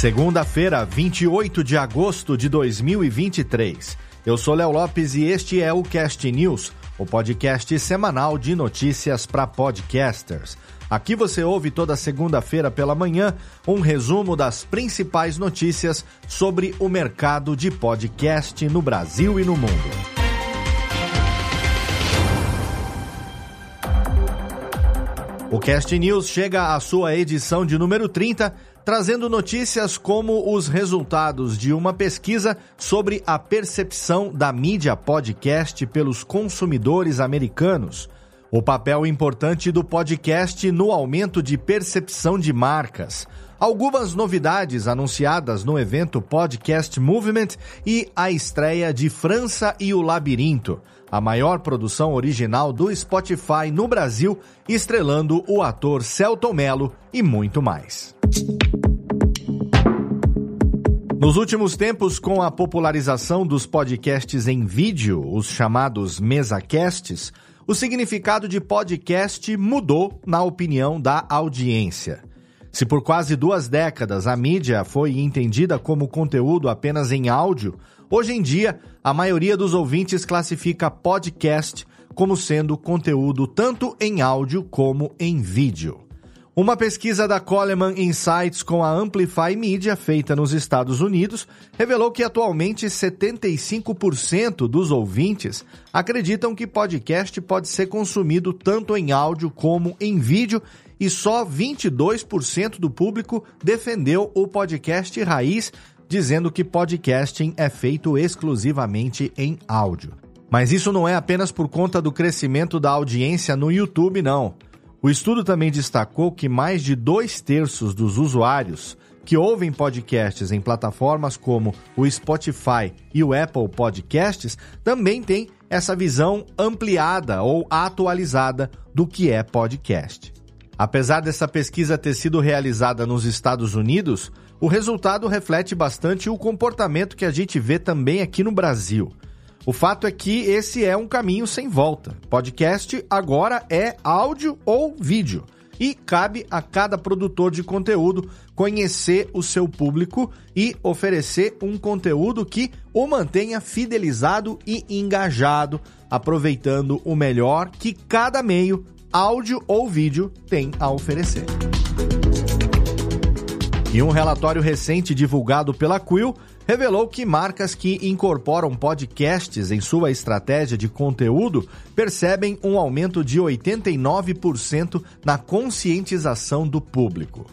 Segunda-feira, 28 de agosto de 2023. Eu sou Léo Lopes e este é o Cast News, o podcast semanal de notícias para podcasters. Aqui você ouve toda segunda-feira pela manhã um resumo das principais notícias sobre o mercado de podcast no Brasil e no mundo. O Cast News chega à sua edição de número 30 trazendo notícias como os resultados de uma pesquisa sobre a percepção da mídia podcast pelos consumidores americanos, o papel importante do podcast no aumento de percepção de marcas, algumas novidades anunciadas no evento Podcast Movement e a estreia de França e o Labirinto, a maior produção original do Spotify no Brasil, estrelando o ator Celton Mello e muito mais. Nos últimos tempos, com a popularização dos podcasts em vídeo, os chamados mesacasts, o significado de podcast mudou na opinião da audiência. Se por quase duas décadas a mídia foi entendida como conteúdo apenas em áudio, hoje em dia a maioria dos ouvintes classifica podcast como sendo conteúdo tanto em áudio como em vídeo. Uma pesquisa da Coleman Insights com a Amplify Media, feita nos Estados Unidos, revelou que atualmente 75% dos ouvintes acreditam que podcast pode ser consumido tanto em áudio como em vídeo e só 22% do público defendeu o podcast raiz, dizendo que podcasting é feito exclusivamente em áudio. Mas isso não é apenas por conta do crescimento da audiência no YouTube, não. O estudo também destacou que mais de dois terços dos usuários que ouvem podcasts em plataformas como o Spotify e o Apple Podcasts também têm essa visão ampliada ou atualizada do que é podcast. Apesar dessa pesquisa ter sido realizada nos Estados Unidos, o resultado reflete bastante o comportamento que a gente vê também aqui no Brasil. O fato é que esse é um caminho sem volta. Podcast agora é áudio ou vídeo. E cabe a cada produtor de conteúdo conhecer o seu público e oferecer um conteúdo que o mantenha fidelizado e engajado, aproveitando o melhor que cada meio, áudio ou vídeo, tem a oferecer. E um relatório recente divulgado pela Quill revelou que marcas que incorporam podcasts em sua estratégia de conteúdo percebem um aumento de 89% na conscientização do público.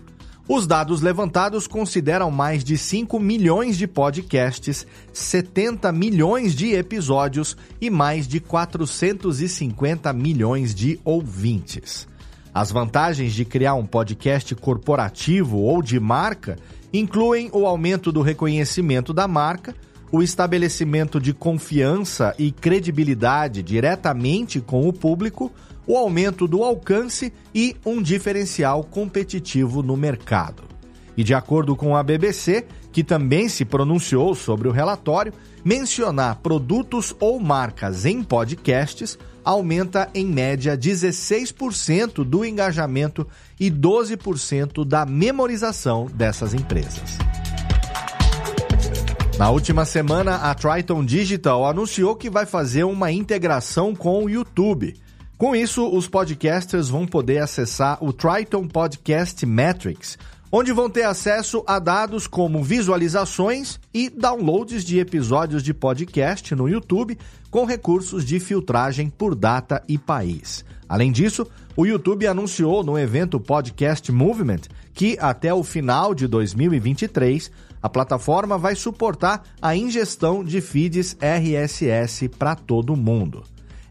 Os dados levantados consideram mais de 5 milhões de podcasts, 70 milhões de episódios e mais de 450 milhões de ouvintes. As vantagens de criar um podcast corporativo ou de marca incluem o aumento do reconhecimento da marca, o estabelecimento de confiança e credibilidade diretamente com o público, o aumento do alcance e um diferencial competitivo no mercado. E de acordo com a BBC, que também se pronunciou sobre o relatório, mencionar produtos ou marcas em podcasts aumenta em média 16% do engajamento e 12% da memorização dessas empresas. Na última semana, a Triton Digital anunciou que vai fazer uma integração com o YouTube. Com isso, os podcasters vão poder acessar o Triton Podcast Metrics, onde vão ter acesso a dados como visualizações e downloads de episódios de podcast no YouTube com recursos de filtragem por data e país. Além disso, o YouTube anunciou no evento Podcast Movement que até o final de 2023 a plataforma vai suportar a ingestão de feeds RSS para todo mundo.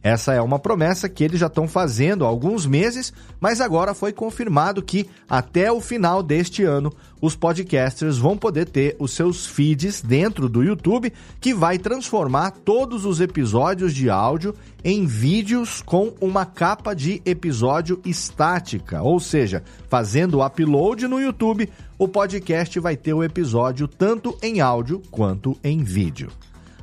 Essa é uma promessa que eles já estão fazendo há alguns meses, mas agora foi confirmado que até o final deste ano os podcasters vão poder ter os seus feeds dentro do YouTube, que vai transformar todos os episódios de áudio em vídeos com uma capa de episódio estática, ou seja, fazendo o upload no YouTube, o podcast vai ter o episódio tanto em áudio quanto em vídeo.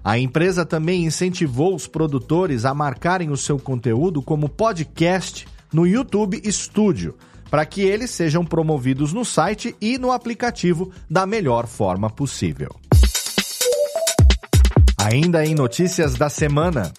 A empresa também incentivou os produtores a marcarem o seu conteúdo como podcast no YouTube Studio, para que eles sejam promovidos no site e no aplicativo da melhor forma possível. Ainda em notícias da semana.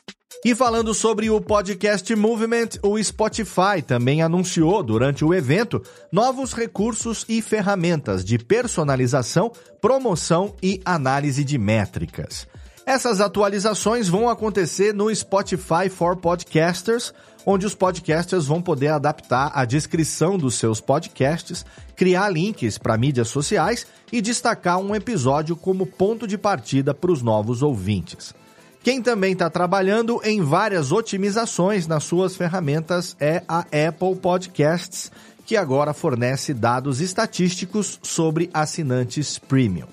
E falando sobre o Podcast Movement, o Spotify também anunciou durante o evento novos recursos e ferramentas de personalização, promoção e análise de métricas. Essas atualizações vão acontecer no Spotify for Podcasters, onde os podcasters vão poder adaptar a descrição dos seus podcasts, criar links para mídias sociais e destacar um episódio como ponto de partida para os novos ouvintes. Quem também está trabalhando em várias otimizações nas suas ferramentas é a Apple Podcasts, que agora fornece dados estatísticos sobre assinantes premium.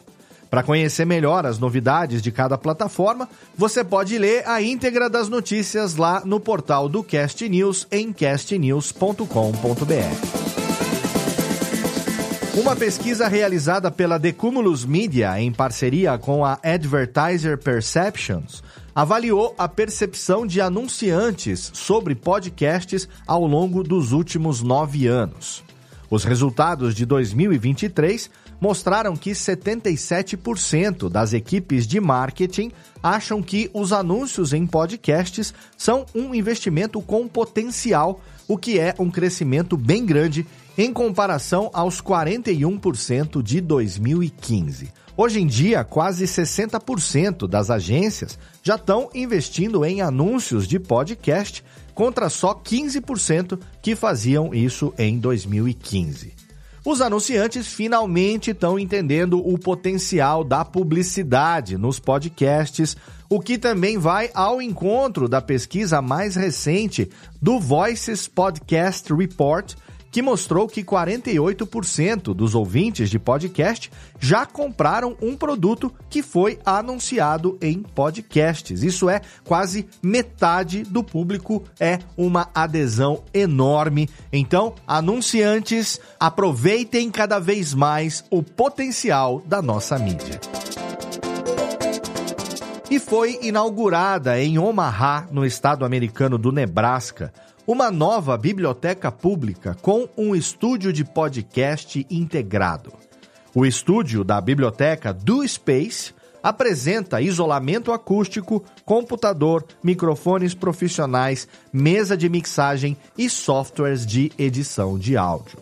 Para conhecer melhor as novidades de cada plataforma, você pode ler a íntegra das notícias lá no portal do Cast News em castnews.com.br. Uma pesquisa realizada pela Decumulus Media em parceria com a Advertiser Perceptions avaliou a percepção de anunciantes sobre podcasts ao longo dos últimos nove anos. Os resultados de 2023 mostraram que 77% das equipes de marketing acham que os anúncios em podcasts são um investimento com potencial, o que é um crescimento bem grande em comparação aos 41% de 2015. Hoje em dia, quase 60% das agências já estão investindo em anúncios de podcast, contra só 15% que faziam isso em 2015. Os anunciantes finalmente estão entendendo o potencial da publicidade nos podcasts, o que também vai ao encontro da pesquisa mais recente do Voices Podcast Report, que mostrou que 48% dos ouvintes de podcast já compraram um produto que foi anunciado em podcasts. Isso é quase metade do público, é uma adesão enorme. Então, anunciantes, aproveitem cada vez mais o potencial da nossa mídia. E foi inaugurada em Omaha, no estado americano do Nebraska, uma nova biblioteca pública com um estúdio de podcast integrado. O estúdio da biblioteca do Space apresenta isolamento acústico, computador, microfones profissionais, mesa de mixagem e softwares de edição de áudio.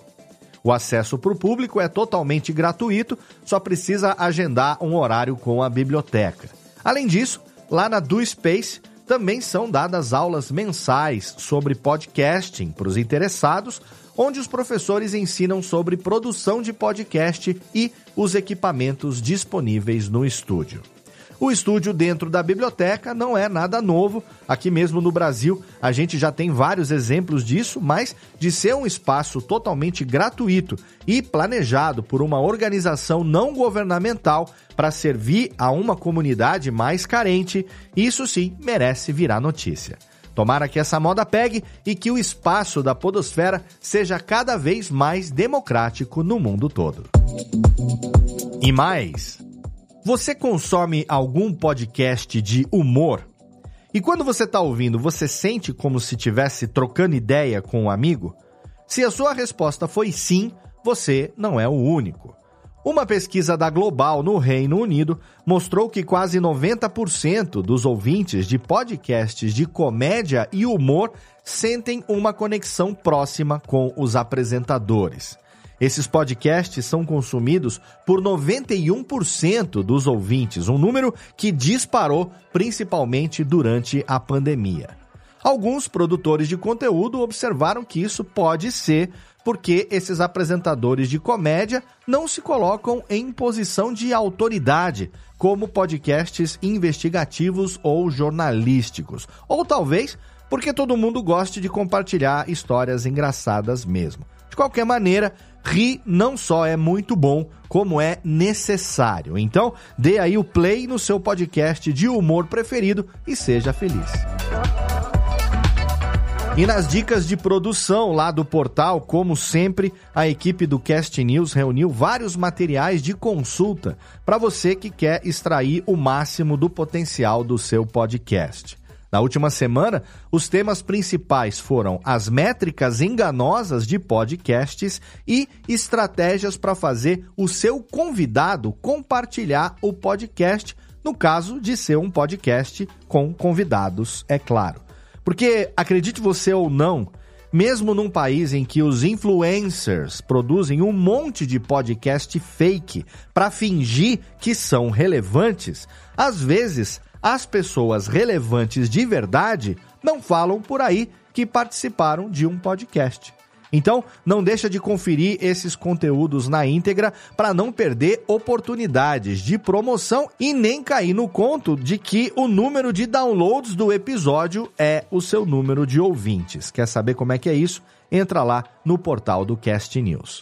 O acesso para o público é totalmente gratuito, só precisa agendar um horário com a biblioteca. Além disso, lá na Do Space também são dadas aulas mensais sobre podcasting para os interessados, onde os professores ensinam sobre produção de podcast e os equipamentos disponíveis no estúdio. O estúdio dentro da biblioteca não é nada novo. Aqui mesmo no Brasil, a gente já tem vários exemplos disso, mas de ser um espaço totalmente gratuito e planejado por uma organização não governamental para servir a uma comunidade mais carente, isso sim merece virar notícia. Tomara que essa moda pegue e que o espaço da Podosfera seja cada vez mais democrático no mundo todo. E mais. Você consome algum podcast de humor? E quando você está ouvindo, você sente como se estivesse trocando ideia com um amigo? Se a sua resposta foi sim, você não é o único. Uma pesquisa da Global no Reino Unido mostrou que quase 90% dos ouvintes de podcasts de comédia e humor sentem uma conexão próxima com os apresentadores. Esses podcasts são consumidos por 91% dos ouvintes, um número que disparou principalmente durante a pandemia. Alguns produtores de conteúdo observaram que isso pode ser porque esses apresentadores de comédia não se colocam em posição de autoridade, como podcasts investigativos ou jornalísticos. Ou talvez porque todo mundo gosta de compartilhar histórias engraçadas mesmo. Qualquer maneira, rir não só é muito bom, como é necessário. Então, dê aí o play no seu podcast de humor preferido e seja feliz. E nas dicas de produção lá do portal, como sempre, a equipe do Cast News reuniu vários materiais de consulta para você que quer extrair o máximo do potencial do seu podcast. Na última semana, os temas principais foram as métricas enganosas de podcasts e estratégias para fazer o seu convidado compartilhar o podcast, no caso de ser um podcast com convidados, é claro. Porque, acredite você ou não, mesmo num país em que os influencers produzem um monte de podcast fake para fingir que são relevantes, às vezes as pessoas relevantes de verdade não falam por aí que participaram de um podcast. Então, não deixa de conferir esses conteúdos na íntegra para não perder oportunidades de promoção e nem cair no conto de que o número de downloads do episódio é o seu número de ouvintes. Quer saber como é que é isso? Entra lá no portal do Cast News.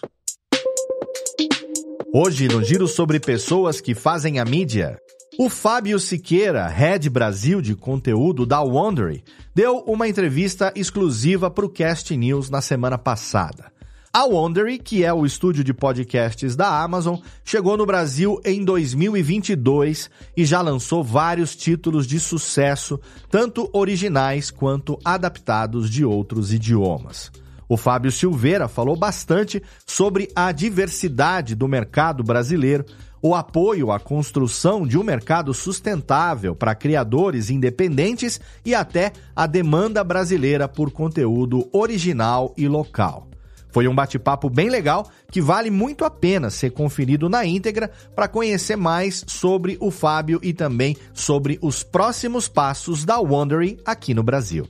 Hoje, no giro sobre pessoas que fazem a mídia, o Fábio Siqueira, Head Brasil de conteúdo da Wondery, deu uma entrevista exclusiva para o Cast News na semana passada. A Wondery, que é o estúdio de podcasts da Amazon, chegou no Brasil em 2022 e já lançou vários títulos de sucesso, tanto originais quanto adaptados de outros idiomas. O Fábio Silveira falou bastante sobre a diversidade do mercado brasileiro, o apoio à construção de um mercado sustentável para criadores independentes e até a demanda brasileira por conteúdo original e local. Foi um bate-papo bem legal que vale muito a pena ser conferido na íntegra para conhecer mais sobre o Fábio e também sobre os próximos passos da Wondery aqui no Brasil.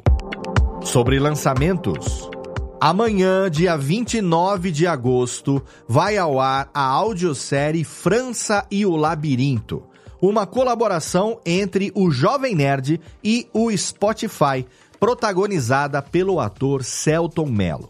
Sobre lançamentos. Amanhã, dia 29 de agosto, vai ao ar a audiosérie França e o Labirinto, uma colaboração entre o Jovem Nerd e o Spotify, protagonizada pelo ator Celton Mello.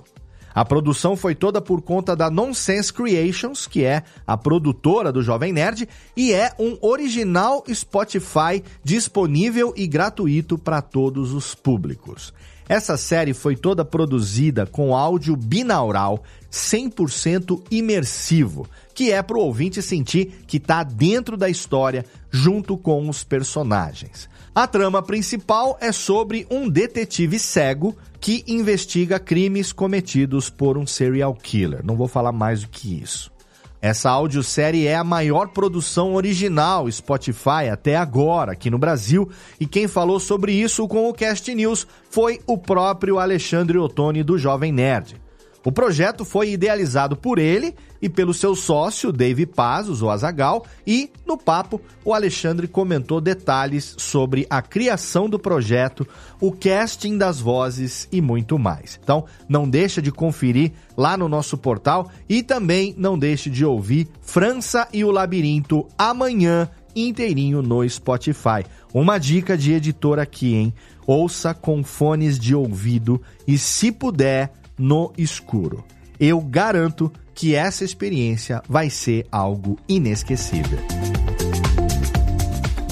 A produção foi toda por conta da Nonsense Creations, que é a produtora do Jovem Nerd, e é um original Spotify disponível e gratuito para todos os públicos. Essa série foi toda produzida com áudio binaural 100% imersivo, que é para o ouvinte sentir que está dentro da história junto com os personagens. A trama principal é sobre um detetive cego que investiga crimes cometidos por um serial killer. Não vou falar mais do que isso. Essa audiosérie é a maior produção original Spotify até agora aqui no Brasil e quem falou sobre isso com o Cast News foi o próprio Alexandre Ottoni do Jovem Nerd. O projeto foi idealizado por ele e pelo seu sócio, Dave Pazos, o Azagal, e no papo o Alexandre comentou detalhes sobre a criação do projeto, o casting das vozes e muito mais. Então, não deixa de conferir lá no nosso portal e também não deixe de ouvir França e o Labirinto amanhã inteirinho no Spotify. Uma dica de editor aqui, hein? Ouça com fones de ouvido e, se puder, no escuro. Eu garanto que essa experiência vai ser algo inesquecível.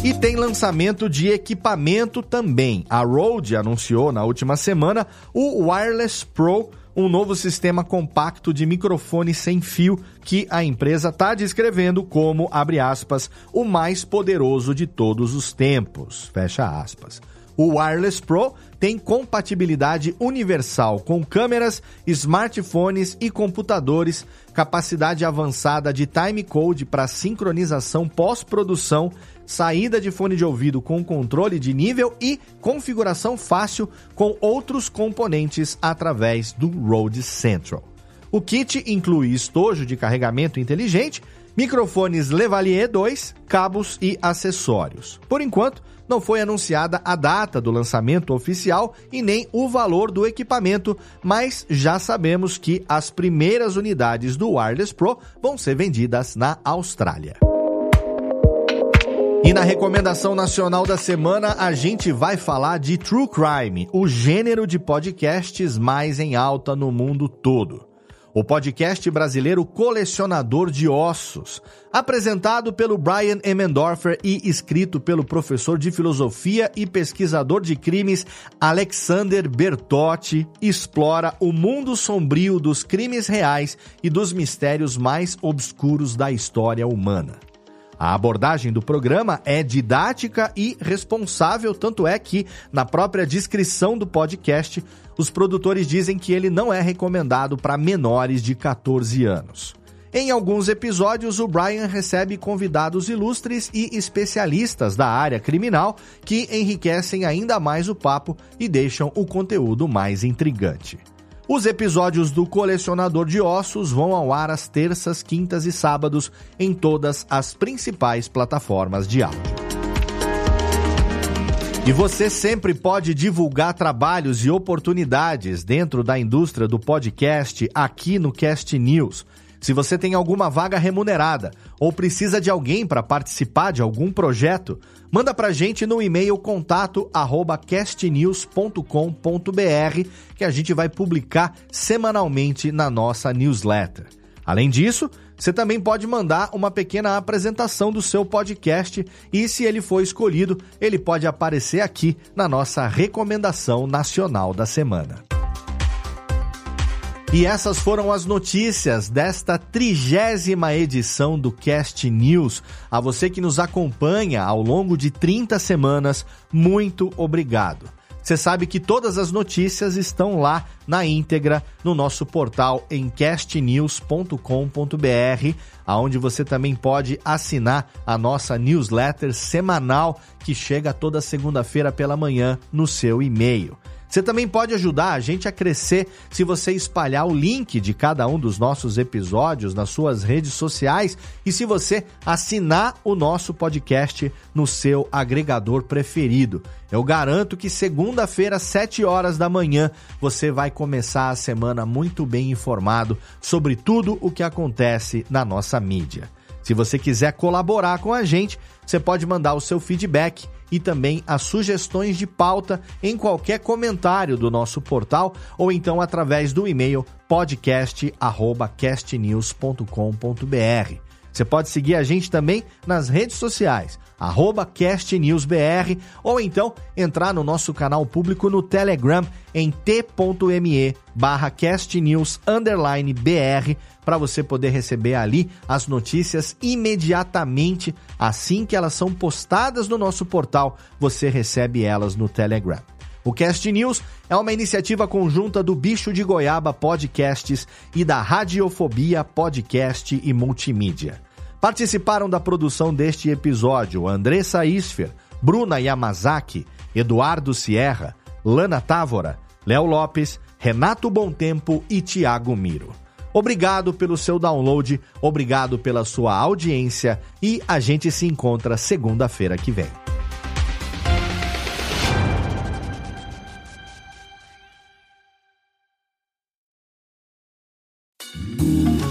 E tem lançamento de equipamento também. A Rode anunciou na última semana o Wireless Pro, um novo sistema compacto de microfone sem fio que a empresa está descrevendo como, abre aspas, o mais poderoso de todos os tempos. Fecha aspas. O Wireless Pro tem compatibilidade universal com câmeras, smartphones e computadores, capacidade avançada de timecode para sincronização pós-produção, saída de fone de ouvido com controle de nível e configuração fácil com outros componentes através do Rode Central. O kit inclui estojo de carregamento inteligente, microfones Lavalier 2, cabos e acessórios. Por enquanto, não foi anunciada a data do lançamento oficial e nem o valor do equipamento, mas já sabemos que as primeiras unidades do Wireless Pro vão ser vendidas na Austrália. E na recomendação nacional da semana, a gente vai falar de True Crime, o gênero de podcasts mais em alta no mundo todo. O podcast brasileiro Colecionador de Ossos, apresentado pelo Brian Emendorfer e escrito pelo professor de filosofia e pesquisador de crimes Alexander Bertotti, explora o mundo sombrio dos crimes reais e dos mistérios mais obscuros da história humana. A abordagem do programa é didática e responsável, tanto é que, na própria descrição do podcast, os produtores dizem que ele não é recomendado para menores de 14 anos. Em alguns episódios, o Brian recebe convidados ilustres e especialistas da área criminal que enriquecem ainda mais o papo e deixam o conteúdo mais intrigante. Os episódios do Colecionador de Ossos vão ao ar às terças, quintas e sábados em todas as principais plataformas de áudio. E você sempre pode divulgar trabalhos e oportunidades dentro da indústria do podcast aqui no Cast News. Se você tem alguma vaga remunerada ou precisa de alguém para participar de algum projeto, manda para gente no e-mail contato castnews.com.br que a gente vai publicar semanalmente na nossa newsletter. Além disso, você também pode mandar uma pequena apresentação do seu podcast e, se ele for escolhido, ele pode aparecer aqui na nossa recomendação nacional da semana. E essas foram as notícias desta trigésima edição do Cast News. A você que nos acompanha ao longo de 30 semanas, muito obrigado. Você sabe que todas as notícias estão lá na íntegra no nosso portal em castnews.com.br, aonde você também pode assinar a nossa newsletter semanal que chega toda segunda-feira pela manhã no seu e-mail. Você também pode ajudar a gente a crescer se você espalhar o link de cada um dos nossos episódios nas suas redes sociais e se você assinar o nosso podcast no seu agregador preferido. Eu garanto que segunda-feira, às 7 horas da manhã, você vai começar a semana muito bem informado sobre tudo o que acontece na nossa mídia. Se você quiser colaborar com a gente, você pode mandar o seu feedback e também as sugestões de pauta em qualquer comentário do nosso portal ou então através do e-mail podcast@castnews.com.br. Você pode seguir a gente também nas redes sociais, arroba castnewsbr, ou então entrar no nosso canal público no Telegram em t.me barra castnews_br para você poder receber ali as notícias imediatamente assim que elas são postadas no nosso portal, você recebe elas no Telegram. O Cast News é uma iniciativa conjunta do Bicho de Goiaba Podcasts e da Radiofobia Podcast e Multimídia. Participaram da produção deste episódio Andressa Isfer, Bruna Yamazaki, Eduardo Sierra, Lana Távora, Léo Lopes, Renato Tempo e Tiago Miro. Obrigado pelo seu download, obrigado pela sua audiência e a gente se encontra segunda-feira que vem.